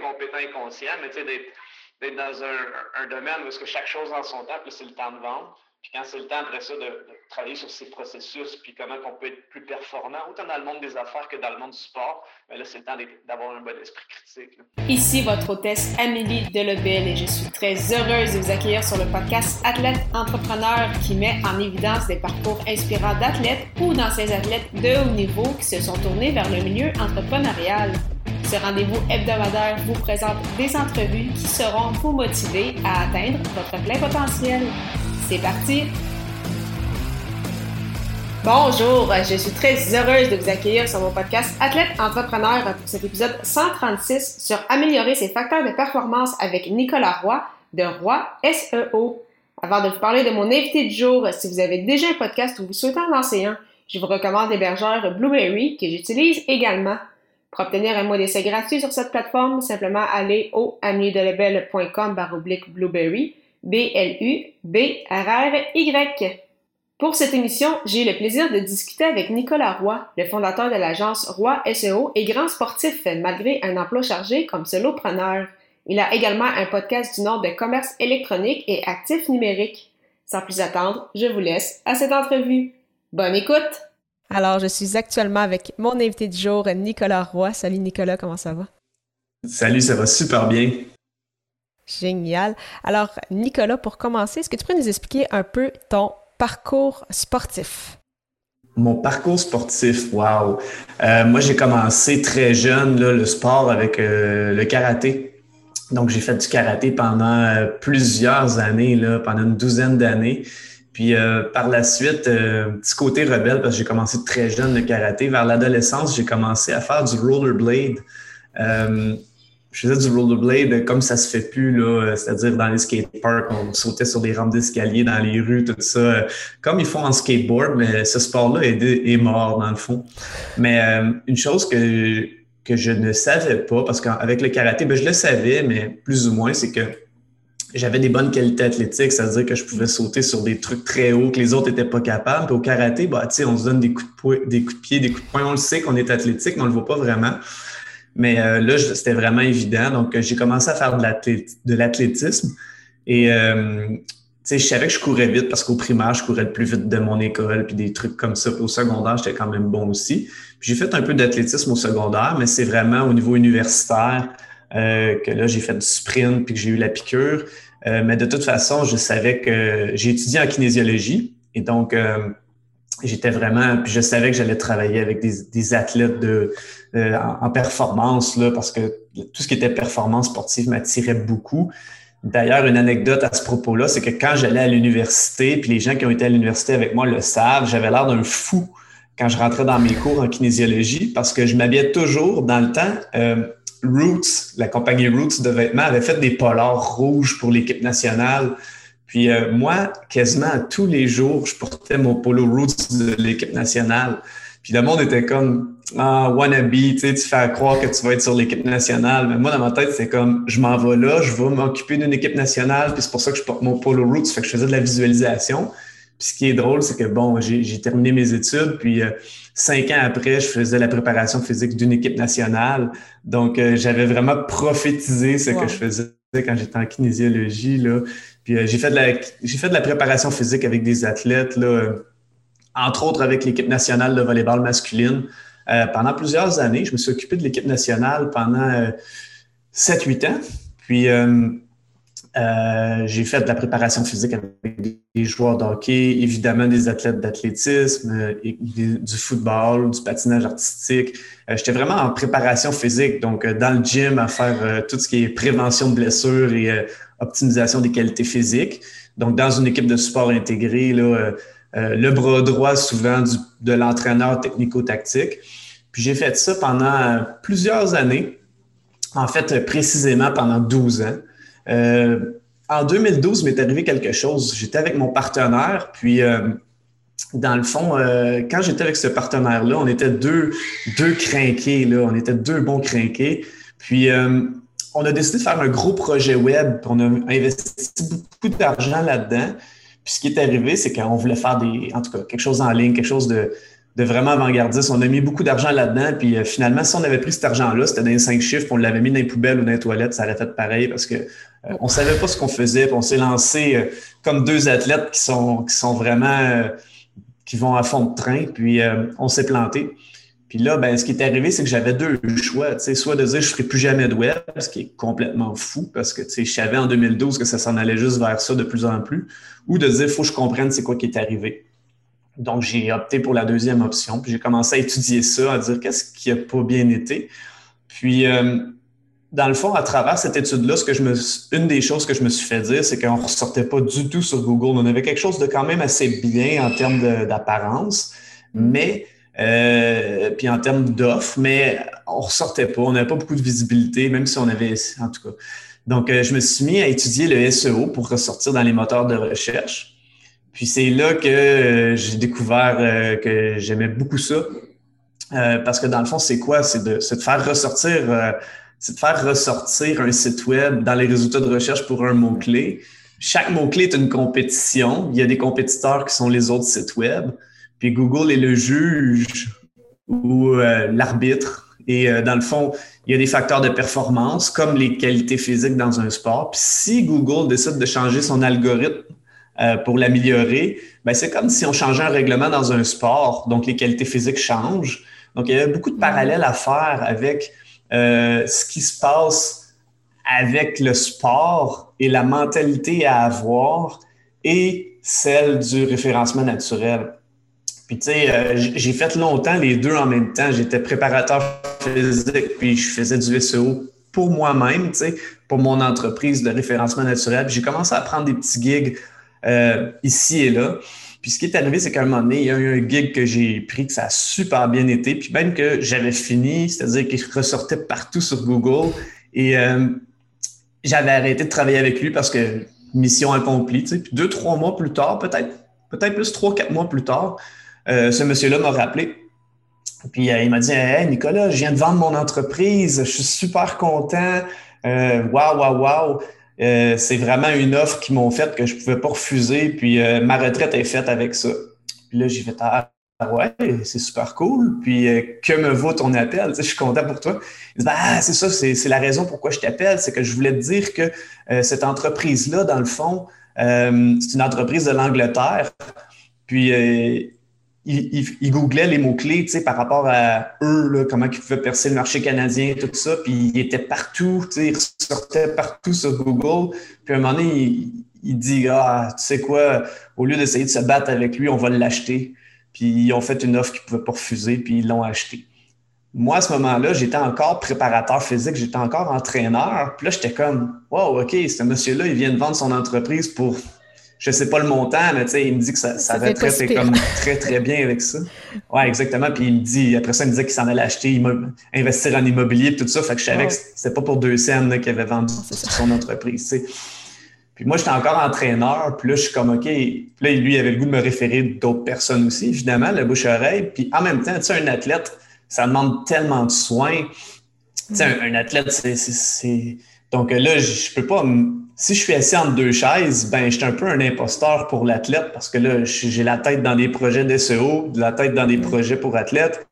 compétent et conscient, mais d'être dans un, domaine où est-ce que chaque chose en son temps, puis c'est le temps de vendre. Puis quand c'est le temps après ça de, travailler sur ces processus, puis comment on peut être plus performant, autant dans le monde des affaires que dans le monde du sport, mais là, c'est le temps d'avoir un bon esprit critique. Ici votre hôtesse Amélie Delebel et je suis très heureuse de vous accueillir sur le podcast Athlète Entrepreneur qui met en évidence des parcours inspirants d'athlètes ou d'anciens athlètes de haut niveau qui se sont tournés vers le milieu entrepreneurial. Ce rendez-vous hebdomadaire vous présente des entrevues qui seront vous motiver à atteindre votre plein potentiel. C'est parti! Bonjour, je suis très heureuse de vous accueillir sur mon podcast Athlète Entrepreneur pour cet épisode 136 sur améliorer ses facteurs de performance avec Nicolas Roy de Roy SEO. Avant de vous parler de mon invité du jour, si vous avez déjà un podcast ou vous souhaitez en lancer un, je vous recommande l'hébergeur Blueberry que j'utilise également. Pour obtenir un mois d'essai gratuit sur cette plateforme, simplement allez au amiedelebel.com blueberry B-L-U-B-R-R-Y. Pour cette émission, j'ai eu le plaisir de discuter avec Nicolas Roy, le fondateur de l'agence Roy SEO et grand sportif malgré un emploi chargé comme solopreneur. Il a également un podcast du nom de commerce électronique et actifs numériques. Sans plus attendre, je vous laisse à cette entrevue. Bonne écoute! Alors, je suis actuellement avec mon invité du jour, Nicolas Roy. Salut Nicolas, comment ça va? Salut, ça va super bien. Génial. Alors, Nicolas, pour commencer, est-ce que tu pourrais nous expliquer un peu ton parcours sportif? Mon parcours sportif, wow! Euh, moi, j'ai commencé très jeune le sport avec euh, le karaté. Donc, j'ai fait du karaté pendant euh, plusieurs années, là, pendant une douzaine d'années. Puis par la suite, petit côté rebelle, parce que j'ai commencé très jeune le karaté. Vers l'adolescence, j'ai commencé à faire du rollerblade je faisais du rollerblade comme ça se fait plus, c'est-à-dire dans les skateparks, on sautait sur des rampes d'escalier dans les rues, tout ça, comme ils font en skateboard, mais ce sport-là est, mort dans le fond. Mais euh, une chose que, que je ne savais pas, parce qu'avec le karaté, ben, je le savais, mais plus ou moins, c'est que j'avais des bonnes qualités athlétiques, c'est-à-dire que je pouvais sauter sur des trucs très hauts que les autres n'étaient pas capables. Puis au karaté, bah, on se donne des coups, de des coups de pied, des coups de poing. On le sait qu'on est athlétique, mais on ne le voit pas vraiment. Mais euh, là, c'était vraiment évident. Donc, euh, j'ai commencé à faire de l'athlétisme. Et euh, je savais que je courais vite parce qu'au primaire, je courais le plus vite de mon école, puis des trucs comme ça. au secondaire, j'étais quand même bon aussi. J'ai fait un peu d'athlétisme au secondaire, mais c'est vraiment au niveau universitaire que là, j'ai fait du sprint, puis que j'ai eu la piqûre. Mais de toute façon, je savais que j'ai étudié en kinésiologie. Et donc, j'étais vraiment, puis je savais que j'allais travailler avec des, des athlètes de, euh, en, performance, là, parce que tout ce qui était performance sportive m'attirait beaucoup. D'ailleurs, une anecdote à ce propos-là, c'est que quand j'allais à l'université, puis les gens qui ont été à l'université avec moi le savent, j'avais l'air d'un fou quand je rentrais dans mes cours en kinésiologie parce que je m'habillais toujours dans le temps. Euh, Roots, la compagnie Roots de vêtements, avait fait des polars rouges pour l'équipe nationale. Puis euh, moi, quasiment tous les jours, je portais mon polo roots de l'équipe nationale. Puis le monde était comme ah, wannabe, tu sais, tu fais croire que tu vas être sur l'équipe nationale. Mais moi, dans ma tête, c'est comme je m'en vais là, je vais m'occuper d'une équipe nationale, puis c'est pour ça que je porte mon polo roots, fait que je faisais de la visualisation. Puis ce qui est drôle, c'est que bon, j'ai terminé mes études, puis euh, cinq ans après, je faisais la préparation physique d'une équipe nationale. Donc, euh, j'avais vraiment prophétisé ce que je faisais quand j'étais en kinésiologie. Là. Puis euh, j'ai fait, de la, j'ai fait de la préparation physique avec des athlètes, là, entre autres avec l'équipe nationale de volleyball masculine. Pendant plusieurs années, je me suis occupé de l'équipe nationale pendant 7-8 ans. Puis j'ai fait de la préparation physique avec des joueurs de hockey, évidemment des athlètes d'athlétisme, du football, du patinage artistique. J'étais vraiment en préparation physique, donc dans le gym à faire tout ce qui est prévention de blessures et optimisation des qualités physiques. Donc, dans une équipe de sport intégré, là, euh, euh, le bras droit souvent de l'entraîneur technico-tactique. Puis j'ai fait ça pendant plusieurs années, en fait précisément pendant 12 ans. Euh, en 2012, m'est arrivé quelque chose. J'étais avec mon partenaire, puis dans le fond, quand j'étais avec ce partenaire-là, on était deux, deux crinqués, là. on était deux bons crinqués. Puis on a décidé de faire un gros projet web. On a investi beaucoup d'argent là-dedans. Puis ce qui est arrivé, c'est qu'on voulait faire des, en tout cas, quelque chose en ligne, quelque chose de, de vraiment avant-gardiste. On a mis beaucoup d'argent là-dedans. Puis finalement, si on avait pris cet argent-là, c'était dans les cinq chiffres, on l'avait mis dans les poubelles ou dans les toilettes, ça aurait fait pareil parce que euh, on savait pas ce qu'on faisait. Puis on s'est lancé comme deux athlètes qui sont, qui sont vraiment qui vont à fond de train. Puis on s'est planté. Puis là, ben, ce qui est arrivé, c'est que j'avais deux choix. Soit de dire je ferai plus jamais de web, ce qui est complètement fou parce que je savais en 2012 que ça s'en allait juste vers ça de plus en plus, ou de dire faut que je comprenne c'est quoi qui est arrivé. Donc, j'ai opté pour la deuxième option. Puis j'ai commencé à étudier ça, à dire qu'est-ce qui n'a pas bien été. Puis, euh, dans le fond, à travers cette étude-là, ce une des choses que je me suis fait dire, c'est qu'on ne ressortait pas du tout sur Google. On avait quelque chose de quand même assez bien en termes d'apparence, mais euh, puis en termes d'offres, mais on ressortait pas, on n'avait pas beaucoup de visibilité, même si on avait, en tout cas. Donc, euh, je me suis mis à étudier le SEO pour ressortir dans les moteurs de recherche. Puis c'est là que euh, j'ai découvert que j'aimais beaucoup ça. parce que dans le fond, c'est quoi? C'est de, faire ressortir, c'est de faire ressortir un site web dans les résultats de recherche pour un mot-clé. Chaque mot-clé est une compétition. Il y a des compétiteurs qui sont les autres sites web. Puis Google est le juge ou euh, l'arbitre. Et euh, dans le fond, il y a des facteurs de performance comme les qualités physiques dans un sport. Puis si Google décide de changer son algorithme euh, pour l'améliorer, ben c'est comme si on changeait un règlement dans un sport. Donc les qualités physiques changent. Donc il y a beaucoup de parallèles à faire avec ce qui se passe avec le sport et la mentalité à avoir et celle du référencement naturel. Puis, tu sais, euh, j'ai fait longtemps les deux en même temps. J'étais préparateur physique, puis je faisais du SEO pour moi-même, tu sais, pour mon entreprise de référencement naturel. Puis j'ai commencé à prendre des petits gigs euh, ici et là. Puis ce qui est arrivé, c'est qu'à un moment donné, il y a eu un gig que j'ai pris, que ça a super bien été, puis même que j'avais fini, c'est-à-dire qu'il ressortait partout sur Google. Et euh, j'avais arrêté de travailler avec lui parce que mission accomplie. Puis deux, trois mois plus tard, peut-être, peut-être plus trois, quatre mois plus tard, euh, ce monsieur-là m'a rappelé. Puis il m'a dit Hey Nicolas, je viens de vendre mon entreprise, je suis super content. Waouh, waouh, waouh. C'est vraiment une offre qu'ils m'ont faite que je pouvais pas refuser. Puis euh, ma retraite est faite avec ça. Puis là, j'ai fait Ah ouais, c'est super cool. Puis que me vaut ton appel? je suis content pour toi. Ah, c'est ça, c'est la raison pourquoi je t'appelle. C'est que je voulais te dire que cette entreprise-là, dans le fond, c'est une entreprise de l'Angleterre. Puis il, googlait les mots-clés, tu sais, par rapport à eux, là, comment ils pouvaient percer le marché canadien, tout ça, puis il était partout, tu sais, il sortait partout sur Google. Puis à un moment donné, il, dit, ah, tu sais quoi, au lieu d'essayer de se battre avec lui, on va l'acheter. Puis ils ont fait une offre qu'ils ne pouvaient pas refuser, puis ils l'ont acheté. Moi, à ce moment-là, j'étais encore préparateur physique, j'étais encore entraîneur. Puis là, j'étais comme, wow, OK, ce monsieur-là, il vient de vendre son entreprise pour je sais pas le montant, mais tu sais, il me dit que ça, ça, va très, comme très, très bien avec ça. Ouais, exactement. Puis il me dit, après ça, il me disait qu'il s'en allait acheter, investir en immobilier, tout ça. Fait que je savais que c'était pas pour deux scènes qu'il avait vendu son entreprise, tu sais. Puis moi, j'étais encore entraîneur, puis là, je suis comme, OK. Puis là, lui, il avait le goût de me référer d'autres personnes aussi, évidemment, le bouche-oreille. Puis en même temps, tu sais, un athlète, ça demande tellement de soins. Tu sais, un, un, athlète, c'est. Donc là, je peux pas si je suis assis entre deux chaises, ben, je suis un peu un imposteur pour l'athlète parce que là, j'ai la tête dans des projets d'SEO, la tête dans des projets pour athlètes.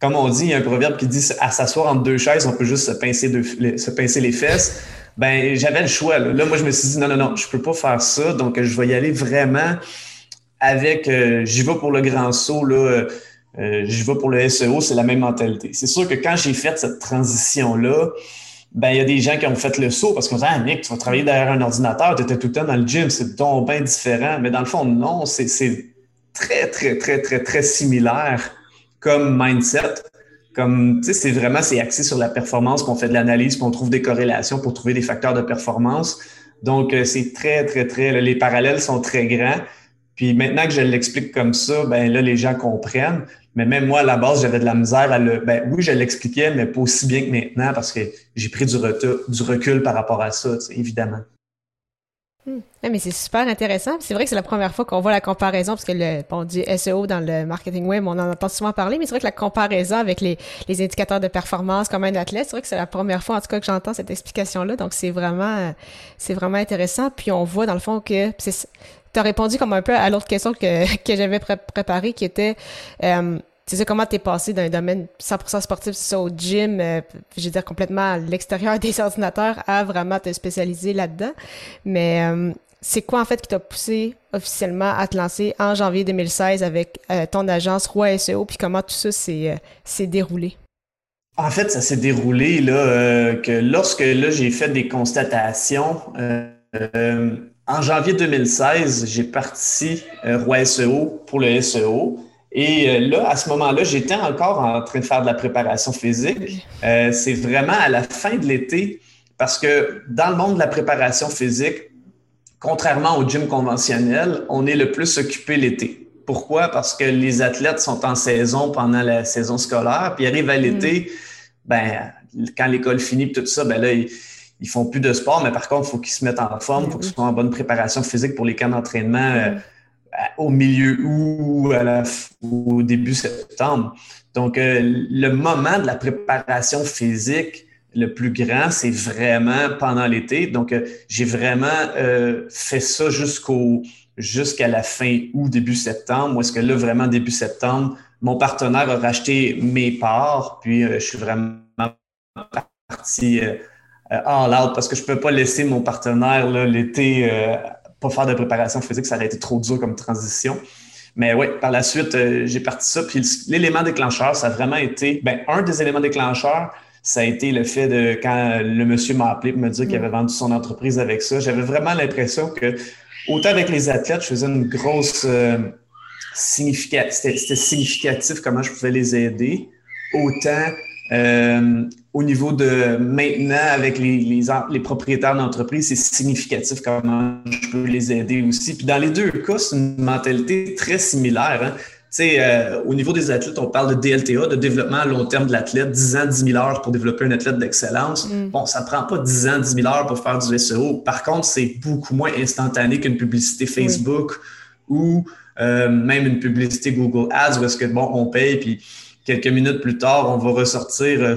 Comme on dit, il y a un proverbe qui dit à s'asseoir entre deux chaises, on peut juste se pincer, se pincer les fesses. Ben, j'avais le choix. Là. moi, je me suis dit non, non, non, je peux pas faire ça. Donc, je vais y aller vraiment avec euh, j'y vais pour le grand saut. Là, euh, j'y vais pour le SEO, c'est la même mentalité. C'est sûr que quand j'ai fait cette transition-là, ben, il y a des gens qui ont fait le saut parce qu'on dit Ah, Nick, tu vas travailler derrière un ordinateur, tu étais tout le temps dans le gym, c'est donc bien différent. Mais dans le fond, non, c'est très, très, très, très, très similaire comme mindset. Comme, tu sais, c'est vraiment, c'est axé sur la performance, qu'on fait de l'analyse, qu'on trouve des corrélations pour trouver des facteurs de performance. Donc, euh, c'est très, très, très, les parallèles sont très grands. Puis maintenant que je l'explique comme ça, ben là, les gens comprennent. Mais même moi, à la base, j'avais de la misère à le. Ben oui, je l'expliquais, mais pas aussi bien que maintenant parce que j'ai pris du, du recul par rapport à ça, évidemment. Hmm. mais c'est super intéressant. C'est vrai que c'est la première fois qu'on voit la comparaison, parce que le, on dit SEO dans le marketing web, on en entend souvent parler, mais c'est vrai que la comparaison avec les, les indicateurs de performance comme un athlète, c'est vrai que c'est la première fois en tout cas que j'entends cette explication-là. Donc c'est vraiment, c'est vraiment intéressant. Puis on voit dans le fond que as répondu comme un peu à l'autre question que, que j'avais préparée, qui était, euh, tu sais, comment t'es passé d'un domaine 100% sportif, ça, au gym, euh, je veux dire, complètement à l'extérieur des ordinateurs, à vraiment te spécialiser là-dedans. Mais euh, c'est quoi, en fait, qui t'a poussé officiellement à te lancer en janvier 2016 avec euh, ton agence Roi SEO, puis comment tout ça s'est déroulé? En fait, ça s'est déroulé là, que lorsque là, j'ai fait des constatations, en janvier 2016, j'ai parti Roi SEO pour le SEO. Et euh, là, à ce moment-là, j'étais encore en train de faire de la préparation physique. Euh, c'est vraiment à la fin de l'été, parce que dans le monde de la préparation physique, contrairement au gym conventionnel, on est le plus occupé l'été. Pourquoi? Parce que les athlètes sont en saison pendant la saison scolaire, puis arrivent à l'été, mm. ben, quand l'école finit, tout ça, ben là, ils, ils font plus de sport, mais par contre, il faut qu'ils se mettent en forme, il faut qu'ils soient en bonne préparation physique pour les camps d'entraînement. Euh, mm au milieu ou au début septembre. Donc, euh, le moment de la préparation physique le plus grand, c'est vraiment pendant l'été. Donc, euh, j'ai vraiment euh, fait ça jusqu'au jusqu'à la fin août, début septembre, où est-ce que là, vraiment début septembre, mon partenaire a racheté mes parts, puis je suis vraiment parti all out parce que je ne peux pas laisser mon partenaire l'été pas faire de préparation physique, ça aurait été trop dur comme transition. Mais oui, par la suite, euh, j'ai parti ça. Puis l'élément déclencheur, ça a vraiment été, ben, un des éléments déclencheurs, ça a été le fait de quand le monsieur m'a appelé pour me dire qu'il avait vendu son entreprise avec ça. J'avais vraiment l'impression que, autant avec les athlètes, je faisais une grosse euh, c'était significatif comment je pouvais les aider, autant euh, au niveau de maintenant, avec les, les, les propriétaires d'entreprise, c'est significatif comment je peux les aider aussi. Puis dans les deux cas, c'est une mentalité très similaire. Hein. Euh, au niveau des athlètes, on parle de DLTA, de développement à long terme de l'athlète, 10 ans, 10 000 heures pour développer un athlète d'excellence. Mm. Bon, ça ne prend pas 10 ans, 10 000 heures pour faire du SEO. Par contre, c'est beaucoup moins instantané qu'une publicité Facebook ou euh, même une publicité Google Ads où est-ce que, bon, on paye, puis quelques minutes plus tard, on va ressortir euh,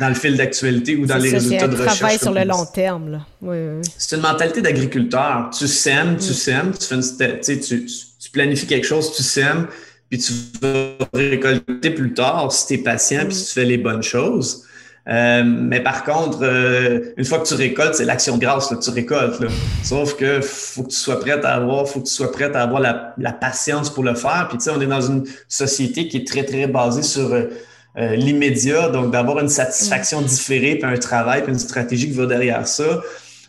dans le fil d'actualité ou dans les résultats de recherche. C'est travail sur le long terme. Là. C'est une mentalité d'agriculteur. Tu sèmes, tu sèmes, tu, fais une, tu, tu, planifies quelque chose, tu sèmes, puis tu vas récolter plus tard si tu es patient, puis si tu fais les bonnes choses. Euh, mais par contre, euh, une fois que tu récoltes, c'est l'action de grâce, là, tu récoltes. Là. Sauf que faut que tu sois prêt à avoir, faut que tu sois prêt à avoir la, la patience pour le faire. Puis tu sais, on est dans une société qui est très, très basée sur euh, euh l'immédiat, donc d'avoir une satisfaction différée, puis un travail, puis une stratégie qui va derrière ça.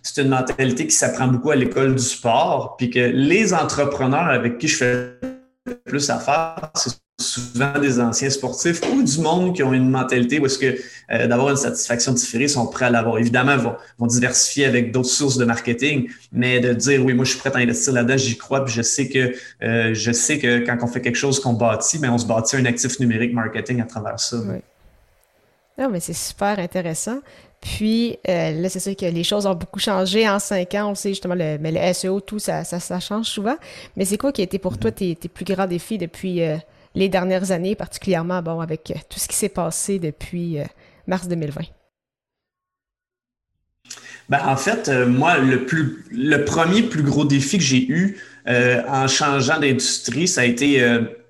C'est une mentalité qui s'apprend beaucoup à l'école du sport, puis que les entrepreneurs avec qui je fais plus affaire, c'est souvent des anciens sportifs ou du monde qui ont une mentalité où est-ce que euh, d'avoir une satisfaction différée sont prêts à l'avoir. Évidemment, vont, vont diversifier avec d'autres sources de marketing, mais de dire oui, moi je suis prêt à investir là-dedans, j'y crois, puis je sais que euh, je sais que quand on fait quelque chose qu'on bâtit, mais on se bâtit un actif numérique marketing à travers ça. Oui. Non, mais c'est super intéressant. Puis euh, là, c'est sûr que les choses ont beaucoup changé en cinq ans. On sait justement, le, mais le SEO, tout, ça, ça, ça change souvent. Mais c'est quoi qui a été pour toi tes, tes plus grands défis depuis les dernières années, particulièrement bon, avec euh, tout ce qui s'est passé depuis euh, mars 2020? Ben, en fait, euh, moi, le, plus, le premier plus gros défi que j'ai eu en changeant d'industrie, ça a été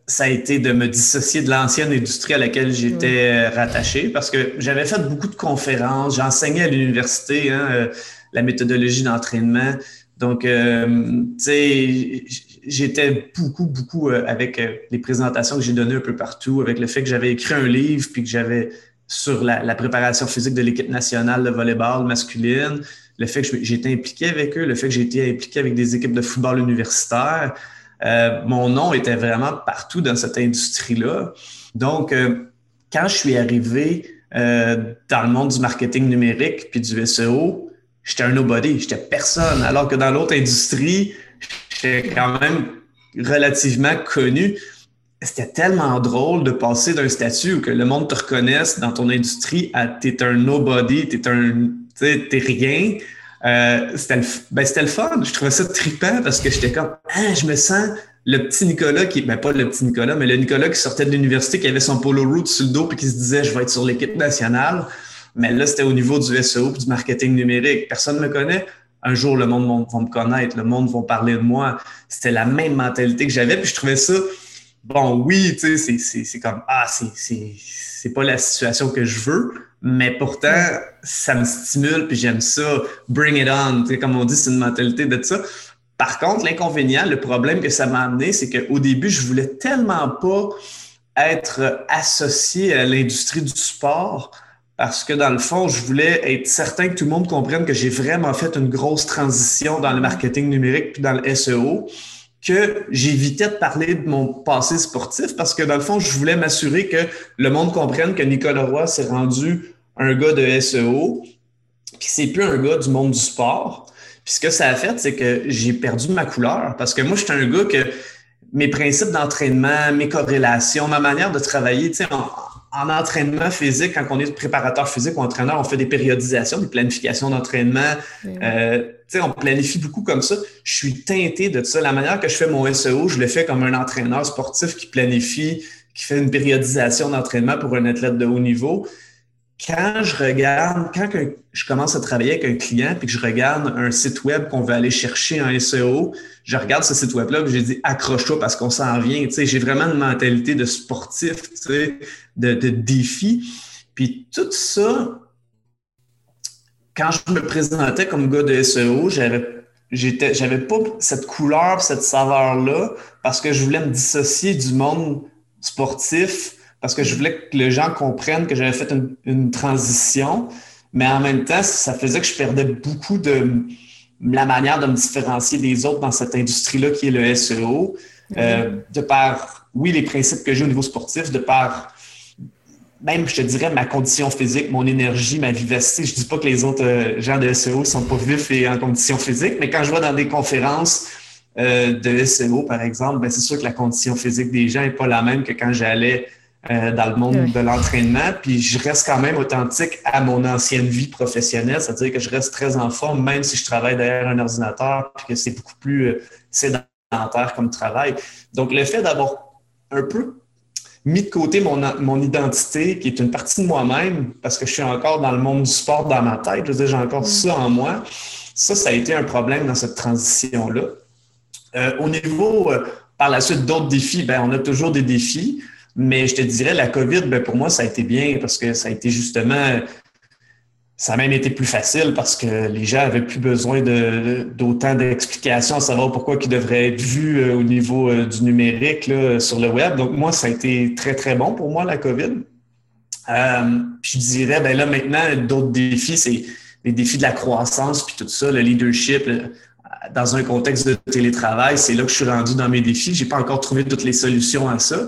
ça a été de me dissocier de l'ancienne industrie à laquelle j'étais rattaché parce que j'avais fait beaucoup de conférences, j'enseignais à l'université hein, la méthodologie d'entraînement. Donc, tu sais, j'étais beaucoup, beaucoup euh, avec euh, les présentations que j'ai données un peu partout, avec le fait que j'avais écrit un livre, puis que j'avais sur la, préparation physique de l'équipe nationale de volleyball masculine, le fait que j'étais impliqué avec eux, le fait que été impliqué avec des équipes de football universitaire. Euh, mon nom était vraiment partout dans cette industrie-là. Donc, quand je suis arrivé dans le monde du marketing numérique puis du SEO, j'étais un nobody, j'étais personne. Alors que dans l'autre industrie, j'étais quand même relativement connu. C'était tellement drôle de passer d'un statut où que le monde te reconnaisse dans ton industrie à t'es un nobody, t'es un, t'es rien. Euh, c'était le, ben, le fun. Je trouvais ça trippant parce que j'étais comme, ah, je me sens le petit Nicolas qui, ben pas le petit Nicolas, mais le Nicolas qui sortait de l'université, qui avait son polo route sur le dos puis qui se disait, je vais être sur l'équipe nationale. Mais là, c'était au niveau du SEO du marketing numérique. Personne ne me connaît un jour, le monde va me connaître, le monde va parler de moi. C'était la même mentalité que j'avais, puis je trouvais ça, bon, oui, tu sais, c'est comme, ah, c'est pas la situation que je veux, mais pourtant, ça me stimule, puis j'aime ça. Bring it on, tu sais, comme on dit, c'est une mentalité de ça. Par contre, l'inconvénient, le problème que ça m'a amené, c'est qu'au début, je voulais tellement pas être associé à l'industrie du sport parce que dans le fond, je voulais être certain que tout le monde comprenne que j'ai vraiment fait une grosse transition dans le marketing numérique puis dans le SEO, que j'évitais de parler de mon passé sportif parce que dans le fond, je voulais m'assurer que le monde comprenne que Nicolas Roy s'est rendu un gars de SEO, puis c'est plus un gars du monde du sport. Puis ce que ça a fait, c'est que j'ai perdu ma couleur parce que moi, j'étais un gars que mes principes d'entraînement, mes corrélations, ma manière de travailler, tu sais, entraînement physique, quand on est préparateur physique ou entraîneur, on fait des périodisations, des planifications d'entraînement. Euh, on planifie beaucoup comme ça. Je suis teinté de ça. La manière que je fais mon SEO, je le fais comme un entraîneur sportif qui planifie, qui fait une périodisation d'entraînement pour un athlète de haut niveau quand je regarde, quand je commence à travailler avec un client puis que je regarde un site web qu'on veut aller chercher en SEO, je regarde ce site web-là et j'ai dit accroche-toi parce qu'on s'en vient. Tu sais, j'ai vraiment une mentalité de sportif, tu sais, de, de défi. Puis tout ça, quand je me présentais comme gars de SEO, j'avais j'étais j'avais pas cette couleur, cette saveur-là parce que je voulais me dissocier du monde sportif parce que je voulais que les gens comprennent que j'avais fait une, transition, mais en même temps, ça faisait que je perdais beaucoup de la manière de me différencier des autres dans cette industrie-là qui est le SEO, euh, de par, oui, les principes que j'ai au niveau sportif, de par même, je te dirais, ma condition physique, mon énergie, ma vivacité. Je dis pas que les autres euh, gens de SEO sont pas vifs et en condition physique, mais quand je vais dans des conférences euh, de SEO, par exemple, ben, c'est sûr que la condition physique des gens n'est pas la même que quand j'allais euh, dans le monde de l'entraînement. Puis je reste quand même authentique à mon ancienne vie professionnelle, c'est-à-dire que je reste très en forme, même si je travaille derrière un ordinateur, puis que c'est beaucoup plus euh, sédentaire comme travail. Donc, le fait d'avoir un peu mis de côté mon, mon identité, qui est une partie de moi-même, parce que je suis encore dans le monde du sport dans ma tête, je veux dire, j'ai encore mm. ça en moi. Ça, ça a été un problème dans cette transition-là. Euh, au niveau, par la suite, d'autres défis, ben, on a toujours des défis. Mais je te dirais, la COVID, ben pour moi, ça a été bien parce que ça a été justement, ça a même été plus facile parce que les gens avaient plus besoin d'autant d'explications à savoir pourquoi ils devraient être vus euh, au niveau euh, du numérique là, sur le web. Donc, moi, ça a été très, très bon pour moi, la COVID. Euh, je dirais, ben là, maintenant, d'autres défis, c'est les défis de la croissance, puis tout ça, le leadership, dans un contexte de télétravail, c'est là que je suis rendu dans mes défis. J'ai pas encore trouvé toutes les solutions à ça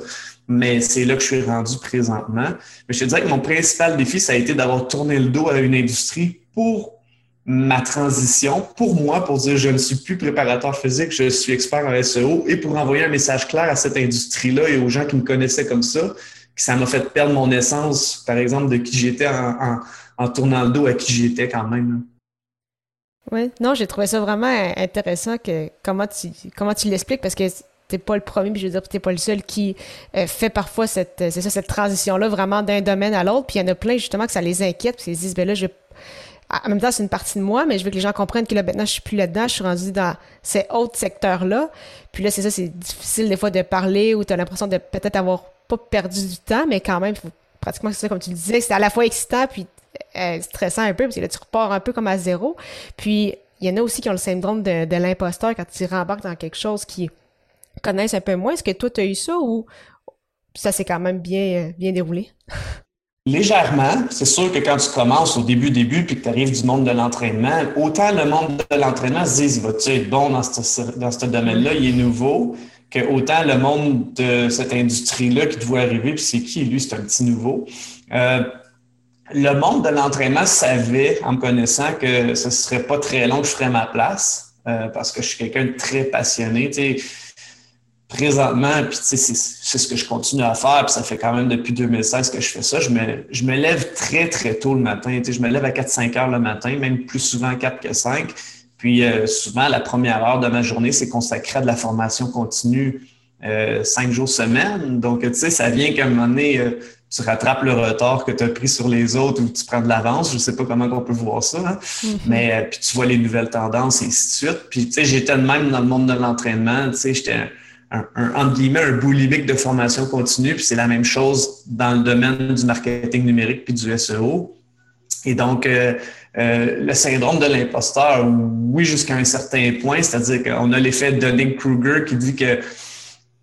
mais c'est là que je suis rendu présentement. Mais je te dirais que mon principal défi, ça a été d'avoir tourné le dos à une industrie pour ma transition, pour moi, pour dire je ne suis plus préparateur physique, je suis expert en SEO et pour envoyer un message clair à cette industrie-là et aux gens qui me connaissaient comme ça, que ça m'a fait perdre mon essence, par exemple, de qui j'étais en, tournant le dos à qui j'étais quand même. Oui, non, j'ai trouvé ça vraiment intéressant que comment tu comment tu l'expliques parce que t'es pas le premier, puis je veux dire, t'es pas le seul qui euh, fait parfois cette, euh, c'est ça, cette transition-là vraiment d'un domaine à l'autre. Puis il y en a plein justement que ça les inquiète, puis ils se disent, ben là, je en même temps, c'est une partie de moi, mais je veux que les gens comprennent que là, maintenant, je suis plus là-dedans, je suis rendu dans ces autres secteurs-là. Puis là, c'est ça, c'est difficile des fois de parler ou tu as l'impression de peut-être avoir pas perdu du temps, mais quand même, pratiquement, c'est ça, comme tu le disais, c'est à la fois excitant puis euh, stressant un peu, parce que là, tu repars un peu comme à zéro. Puis, il y en a aussi qui ont le syndrome de, de l'imposteur quand tu rembarques dans quelque chose qui connaissent un peu moins. Est-ce que toi, tu as eu ça ou ça s'est quand même bien, bien déroulé? Légèrement. C'est sûr que quand tu commences au début, début, puis que tu arrives du monde de l'entraînement, autant le monde de l'entraînement se dit, va-tu être bon dans ce, dans ce domaine-là, il est nouveau, que autant le monde de cette industrie-là qui doit arriver, puis c'est qui, lui, c'est un petit nouveau. Euh, le monde de l'entraînement savait, en me connaissant, que ce serait pas très long que je ferais ma place, euh, parce que je suis quelqu'un de très passionné. Tu sais, présentement, puis c'est ce que je continue à faire, puis ça fait quand même depuis 2016 que je fais ça. Je me, je me lève très, très tôt le matin. Je me lève à 4-5 heures le matin, même plus souvent 4 que 5. Puis euh, souvent, la première heure de ma journée, c'est consacré à de la formation continue euh, cinq jours semaine. Donc, tu sais, ça vient qu'à un moment donné, euh, tu rattrapes le retard que tu as pris sur les autres ou tu prends de l'avance. Je ne sais pas comment on peut voir ça. Hein. Mm-hmm. Mais euh, puis tu vois les nouvelles tendances et ainsi de suite. Puis tu sais, j'étais de même dans le monde de l'entraînement. Tu sais, j'étais un, un, entre un boulimique de formation continue. Puis c'est la même chose dans le domaine du marketing numérique puis du SEO. Et donc, euh, euh, le syndrome de l'imposteur, oui, jusqu'à un certain point, c'est-à-dire qu'on a l'effet de Dunning-Kruger qui dit que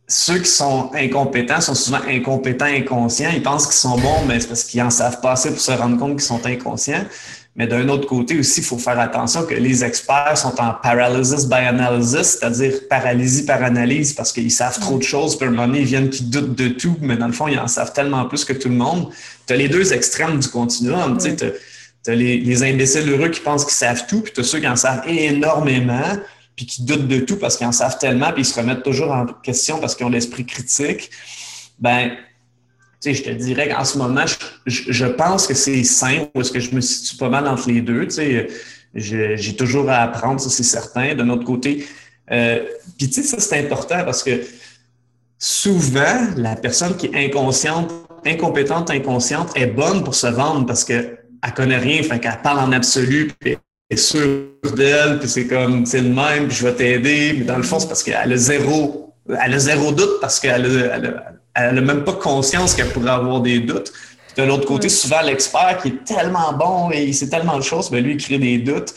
ceux qui sont incompétents sont souvent incompétents inconscients. Ils pensent qu'ils sont bons, mais c'est parce qu'ils en savent pas assez pour se rendre compte qu'ils sont inconscients. Mais d'un autre côté aussi, il faut faire attention que les experts sont en paralysis by analysis, c'est-à-dire paralysie par analyse, parce qu'ils savent trop de choses, puis à un moment donné, ils viennent qui doutent de tout, mais dans le fond, ils en savent tellement plus que tout le monde. Tu as les deux extrêmes du continuum. Tu as, les, les imbéciles heureux qui pensent qu'ils savent tout, puis tu as ceux qui en savent énormément, puis qui doutent de tout parce qu'ils en savent tellement, puis ils se remettent toujours en question parce qu'ils ont l'esprit critique, ben, sais, je te dirais qu'en ce moment, je, pense que c'est ou est-ce que je me situe pas mal entre les deux. Tu sais, j'ai toujours à apprendre, ça c'est certain. D'un autre côté, euh, puis tu sais, ça c'est important parce que souvent, la personne qui est inconsciente, incompétente, inconsciente est bonne pour se vendre parce qu'elle connaît rien, fait qu'elle parle en absolu, puis est sûre d'elle, puis c'est comme, c'est le même, puis je vais t'aider. Mais dans le fond, c'est parce qu'elle a zéro, elle a zéro doute parce qu'elle a, elle a, même pas conscience qu'elle pourrait avoir des doutes. de l'autre côté, souvent, l'expert qui est tellement bon et il sait tellement de choses, mais ben, lui, il crée des doutes.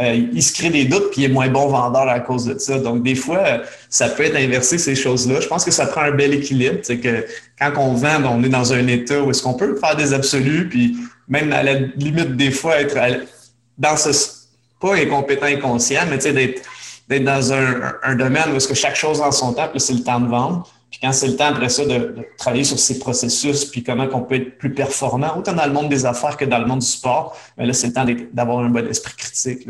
Euh, il se crée des doutes, puis il est moins bon vendeur à cause de ça. Donc, des fois, ça peut être inversé, ces choses-là. Je pense que ça prend un bel équilibre. C'est que quand on vend, ben, on est dans un état où est-ce qu'on peut faire des absolus, puis même à la limite, des fois, être dans ce, pas incompétent inconscient, mais tu sais, d'être, dans un, domaine où est-ce que chaque chose en son temps, puis c'est le temps de vendre. Puis quand c'est le temps après ça de, travailler sur ces processus, puis comment on peut être plus performant, autant dans le monde des affaires que dans le monde du sport, mais là, c'est le temps d'avoir un bon esprit critique.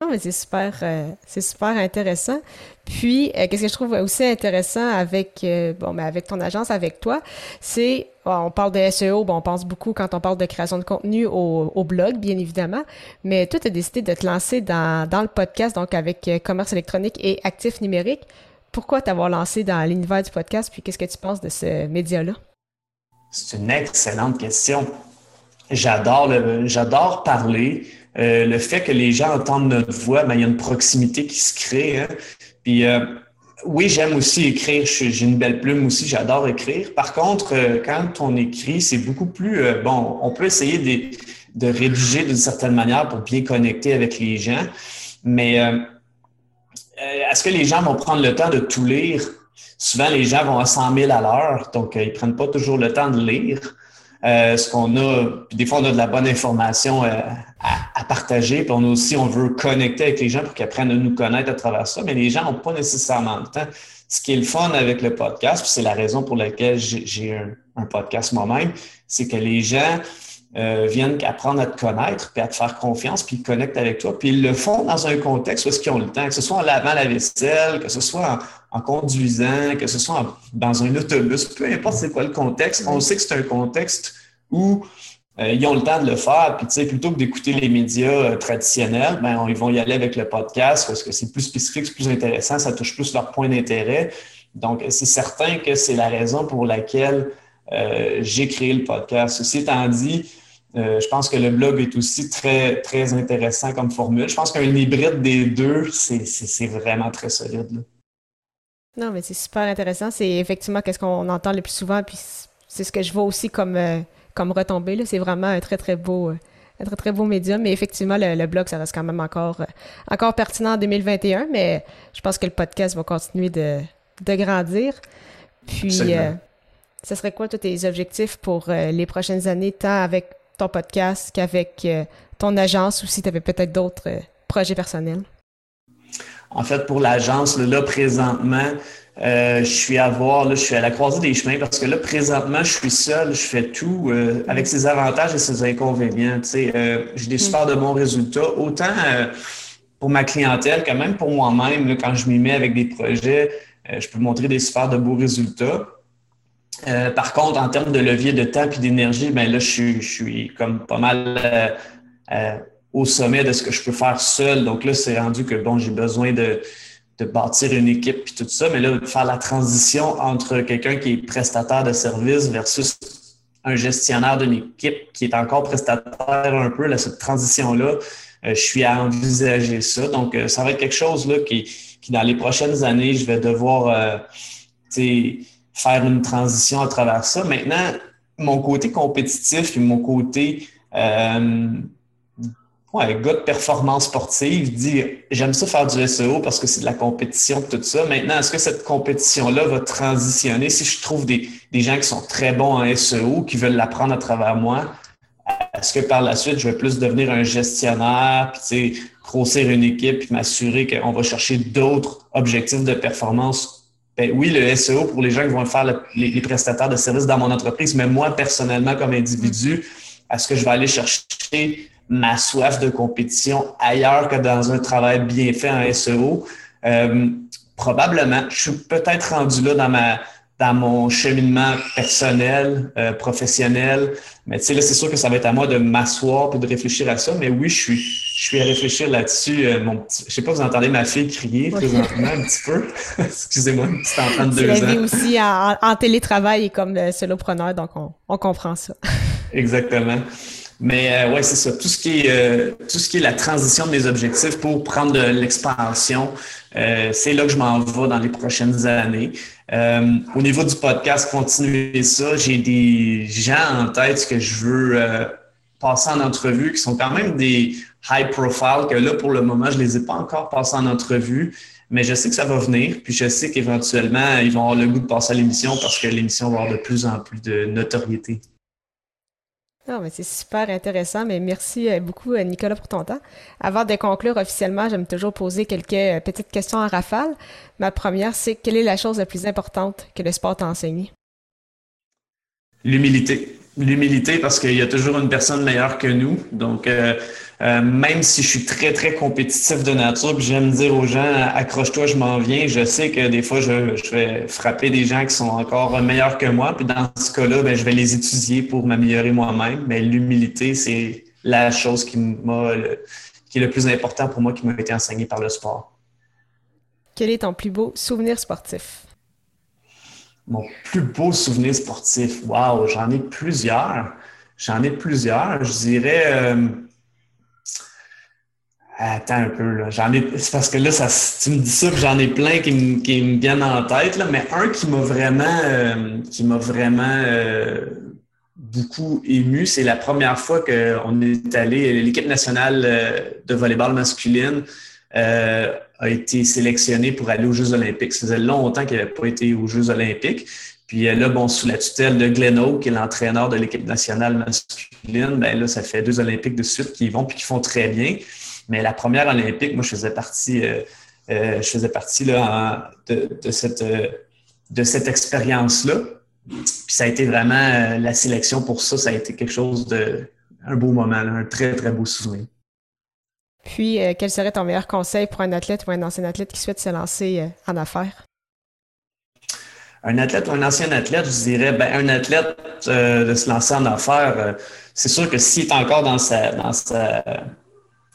Non, mais c'est super, euh, super intéressant. Puis, euh, qu'est-ce que je trouve aussi intéressant avec, euh, bon, mais avec ton agence, avec toi, c'est, on parle de SEO, bon, on pense beaucoup quand on parle de création de contenu au, blog, bien évidemment, mais toi, tu as décidé de te lancer dans, dans le podcast, donc avec commerce électronique et actifs numériques. Pourquoi t'avoir lancé dans l'univers du podcast, puis qu'est-ce que tu penses de ce média-là? C'est une excellente question. J'adore parler. Euh, le fait que les gens entendent notre voix, ben, il y a une proximité qui se crée. Hein. Puis euh, oui, j'aime aussi écrire. J'ai une belle plume aussi, j'adore écrire. Par contre, euh, quand on écrit, c'est beaucoup plus bon. On peut essayer de, de rédiger d'une certaine manière pour bien connecter avec les gens, mais est-ce que les gens vont prendre le temps de tout lire? Souvent, les gens vont à 100 000 à l'heure, donc ils prennent pas toujours le temps de lire. Euh, ce qu'on a, puis des fois, on a de la bonne information euh, à, partager, puis on a aussi, on veut connecter avec les gens pour qu'ils apprennent à nous connaître à travers ça, mais les gens n'ont pas nécessairement le temps. Ce qui est le fun avec le podcast, puis c'est la raison pour laquelle j'ai un, podcast moi-même, c'est que les gens euh, viennent apprendre à te connaître, puis à te faire confiance, puis ils connectent avec toi, puis ils le font dans un contexte où est-ce qu'ils ont le temps, que ce soit en lavant la vaisselle, que ce soit en, conduisant, que ce soit dans un autobus, peu importe c'est quoi le contexte, on sait que c'est un contexte où euh, ils ont le temps de le faire, puis tu sais, plutôt que d'écouter les médias euh, traditionnels, ben, ils vont y aller avec le podcast parce que c'est plus spécifique, c'est plus intéressant, ça touche plus leur point d'intérêt. Donc, c'est certain que c'est la raison pour laquelle j'ai créé le podcast. Ceci étant dit, euh, je pense que le blog est aussi très, très intéressant comme formule. Je pense qu'un hybride des deux, c'est vraiment très solide. Non, mais c'est super intéressant. C'est effectivement qu'est-ce qu'on entend le plus souvent, puis c'est ce que je vois aussi comme, euh, comme retombée. C'est vraiment un très, très beau. Euh, un très, très beau médium, mais effectivement, le, blog, ça reste quand même encore, encore pertinent en 2021, mais je pense que le podcast va continuer de, de grandir. Puis, ce serait quoi tous tes objectifs pour les prochaines années, tant avec ton podcast qu'avec euh, ton agence ou si tu avais peut-être d'autres euh, projets personnels? En fait, pour l'agence, là, présentement, euh, je suis à voir, là, je suis à la croisée des chemins parce que là, présentement, je suis seul, je fais tout avec ses avantages et ses inconvénients. Tu sais, j'ai des super de bons résultats, autant pour ma clientèle que même pour moi-même. Quand je m'y mets avec des projets, je peux montrer des super de beaux résultats. Euh, par contre, en termes de levier de temps et d'énergie, ben là, je suis, comme pas mal euh, euh, au sommet de ce que je peux faire seul. Donc là, c'est rendu que bon, j'ai besoin de, bâtir une équipe puis tout ça, mais là, faire la transition entre quelqu'un qui est prestataire de service versus un gestionnaire d'une équipe qui est encore prestataire un peu, là, cette transition-là, je suis à envisager ça. Donc, ça va être quelque chose là, qui, qui, dans les prochaines années, je vais devoir faire une transition à travers ça. Maintenant, mon côté compétitif et mon côté euh, ouais, gars de performance sportive dit j'aime ça faire du SEO parce que c'est de la compétition tout ça. Maintenant, est-ce que cette compétition-là va transitionner si je trouve des, des gens qui sont très bons en SEO, qui veulent l'apprendre à travers moi? Est-ce que par la suite, je vais plus devenir un gestionnaire, puis grossir une équipe, puis m'assurer qu'on va chercher d'autres objectifs de performance? Ben oui, le SEO pour les gens qui vont faire les, prestataires de services dans mon entreprise, mais moi, personnellement, comme individu, est-ce que je vais aller chercher ma soif de compétition ailleurs que dans un travail bien fait en SEO? Euh, probablement. Je suis peut-être rendu là dans ma dans mon cheminement personnel, euh, professionnel. Mais tu sais, c'est sûr que ça va être à moi de m'asseoir et de réfléchir à ça. Mais oui, je suis, je suis à réfléchir là-dessus. Euh, mon petit, je sais pas, vous entendez ma fille crier présentement un petit peu? Excusez-moi, une petite enfant de deux ans. Aussi en, en, télétravail et comme le solopreneur, donc on, on comprend ça. Exactement. Mais euh, ouais, c'est ça. Tout ce qui est euh, tout ce qui est la transition de mes objectifs pour prendre de l'expansion, euh, c'est là que je m'en vais dans les prochaines années. Euh, au niveau du podcast, continuer ça. J'ai des gens en tête que je veux passer en entrevue qui sont quand même des high profile que là pour le moment je les ai pas encore passés en entrevue. Mais je sais que ça va venir, puis je sais qu'éventuellement, ils vont avoir le goût de passer à l'émission parce que l'émission va avoir de plus en plus de notoriété. Non, mais c'est super intéressant, mais merci euh, beaucoup, euh, Nicolas, pour ton temps. Avant de conclure officiellement, j'aime toujours poser quelques euh, petites questions en rafale. Ma première, c'est quelle est la chose la plus importante que le sport t'a enseigné? L'humilité. L'humilité parce qu'il y a toujours une personne meilleure que nous. Donc, euh, même si je suis très, très compétitif de nature, puis j'aime dire aux gens, accroche-toi, je m'en viens, je sais que des fois, je, vais frapper des gens qui sont encore meilleurs que moi. Puis dans ce cas-là, ben, je vais les étudier pour m'améliorer moi-même. Mais l'humilité, c'est la chose qui m'a qui est le plus important pour moi, qui m'a été enseigné par le sport. Quel est ton plus beau souvenir sportif? Mon plus beau souvenir sportif, wow, j'en ai plusieurs. J'en ai plusieurs. Je dirais, euh, Attends un peu, là. J'en ai. C'est parce que là, ça, tu me dis ça, j'en ai plein qui me, qui me viennent en tête, là, mais un qui m'a vraiment euh, qui m'a vraiment euh, beaucoup ému, c'est la première fois qu'on est allé, l'équipe nationale de volleyball masculine a été sélectionnée pour aller aux Jeux olympiques. Ça faisait longtemps qu'elle n'avait pas été aux Jeux olympiques. Puis là, bon, sous la tutelle de Glenn qui est l'entraîneur de l'équipe nationale masculine, ben là, ça fait deux Olympiques de suite qui vont puis qui font très bien. Mais la première olympique, moi, je faisais partie, euh, euh, je faisais partie là, de, cette, euh, de cette expérience-là. Puis ça a été vraiment la sélection pour ça, ça a été quelque chose de un beau moment, un très, très beau souvenir. Puis, quel serait ton meilleur conseil pour un athlète ou un ancien athlète qui souhaite se lancer en affaires? Un athlète ou un ancien athlète, je dirais, ben, un athlète de se lancer en affaires, c'est sûr que s'il est encore dans sa, dans sa,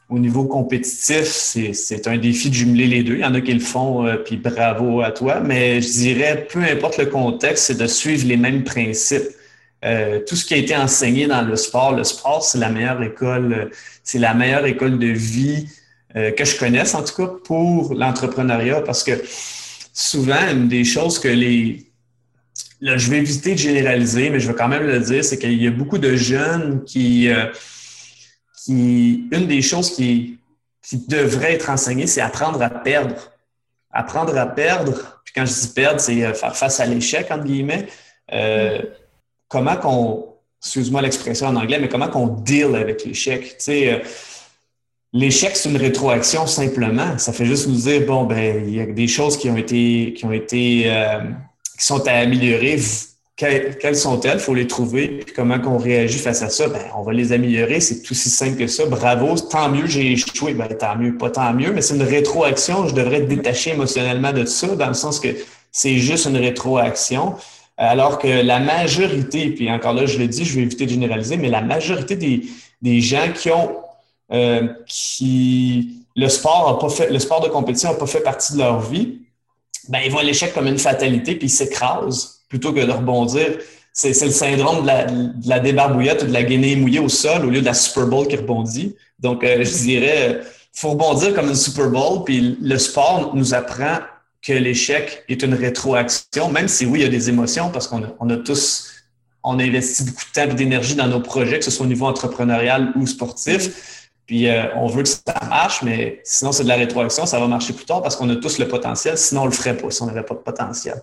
au niveau compétitif, c'est un défi de jumeler les deux. Il y en a qui le font, euh, puis bravo à toi. Mais je dirais, peu importe le contexte, c'est de suivre les mêmes principes. Euh, tout ce qui a été enseigné dans le sport, le sport, c'est la meilleure école, c'est la meilleure école de vie euh, que je connaisse, en tout cas, pour l'entrepreneuriat, parce que souvent, une des choses que les... Là, je vais éviter de généraliser, mais je vais quand même le dire, c'est qu'il y a beaucoup de jeunes qui une des choses qui, qui devrait être enseignée, c'est apprendre à perdre. Apprendre à perdre, puis quand je dis perdre, c'est euh, faire face à l'échec, entre guillemets. Euh, comment qu'on, excuse-moi l'expression en anglais, mais comment qu'on deal avec l'échec? Tu sais, euh, l'échec, c'est une rétroaction simplement. Ça fait juste nous dire, bon, ben, il y a des choses qui ont été, qui ont été, qui sont à améliorer quelles sont-elles? Il faut les trouver. Puis comment qu'on réagit face à ça? Ben, on va les améliorer. C'est tout aussi simple que ça. Bravo. Tant mieux, j'ai échoué. Ben, tant mieux, pas tant mieux, mais c'est une rétroaction. Je devrais être détaché émotionnellement de ça, dans le sens que c'est juste une rétroaction. Alors que la majorité, puis encore là, je le dis, je vais éviter de généraliser, mais la majorité des, des gens qui ont euh, qui le sport a pas fait, le sport de compétition n'a pas fait partie de leur vie, ben ils voient l'échec comme une fatalité puis ils s'écrasent plutôt que de rebondir. C'est, le syndrome de la, de la, débarbouillette ou de la guinée mouillée au sol au lieu de la Super Bowl qui rebondit. Donc, euh, je dirais, faut rebondir comme une Super Bowl, puis le sport nous apprend que l'échec est une rétroaction, même si oui, il y a des émotions parce qu'on a, on a tous on a investi beaucoup de temps et d'énergie dans nos projets, que ce soit au niveau entrepreneurial ou sportif. Puis euh, on veut que ça marche, mais sinon c'est de la rétroaction, ça va marcher plus tard parce qu'on a tous le potentiel. Sinon, on le ferait pas si on n'avait pas de potentiel.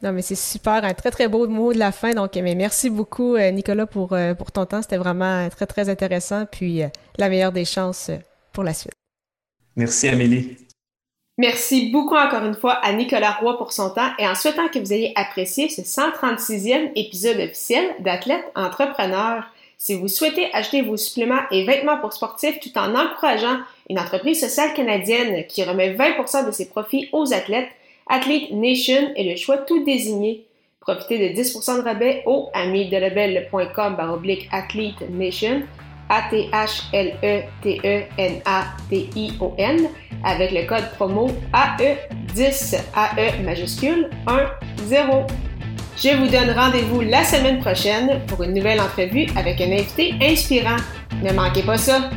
Non, mais c'est super, un très très beau mot de la fin. Donc, mais merci beaucoup, euh, Nicolas, pour, euh, pour ton temps. C'était vraiment très très intéressant. Puis la meilleure des chances pour la suite. Merci, Amélie. Merci beaucoup encore une fois à Nicolas Roy pour son temps et en souhaitant que vous ayez apprécié ce 136e épisode officiel d'Athlète Entrepreneur. Si vous souhaitez acheter vos suppléments et vêtements pour sportifs tout en encourageant une entreprise sociale canadienne qui remet 20% de ses profits aux athlètes, Athlete Nation est le choix tout désigné. Profitez de 10% de rabais au amidelabel.com oblique Athlete Nation a-T-H-L-E-T-E-N-A-T-I-O-N avec le code promo AE10 AE majuscule 1 0. Je vous donne rendez-vous la semaine prochaine pour une nouvelle entrevue avec un invité inspirant. Ne manquez pas ça!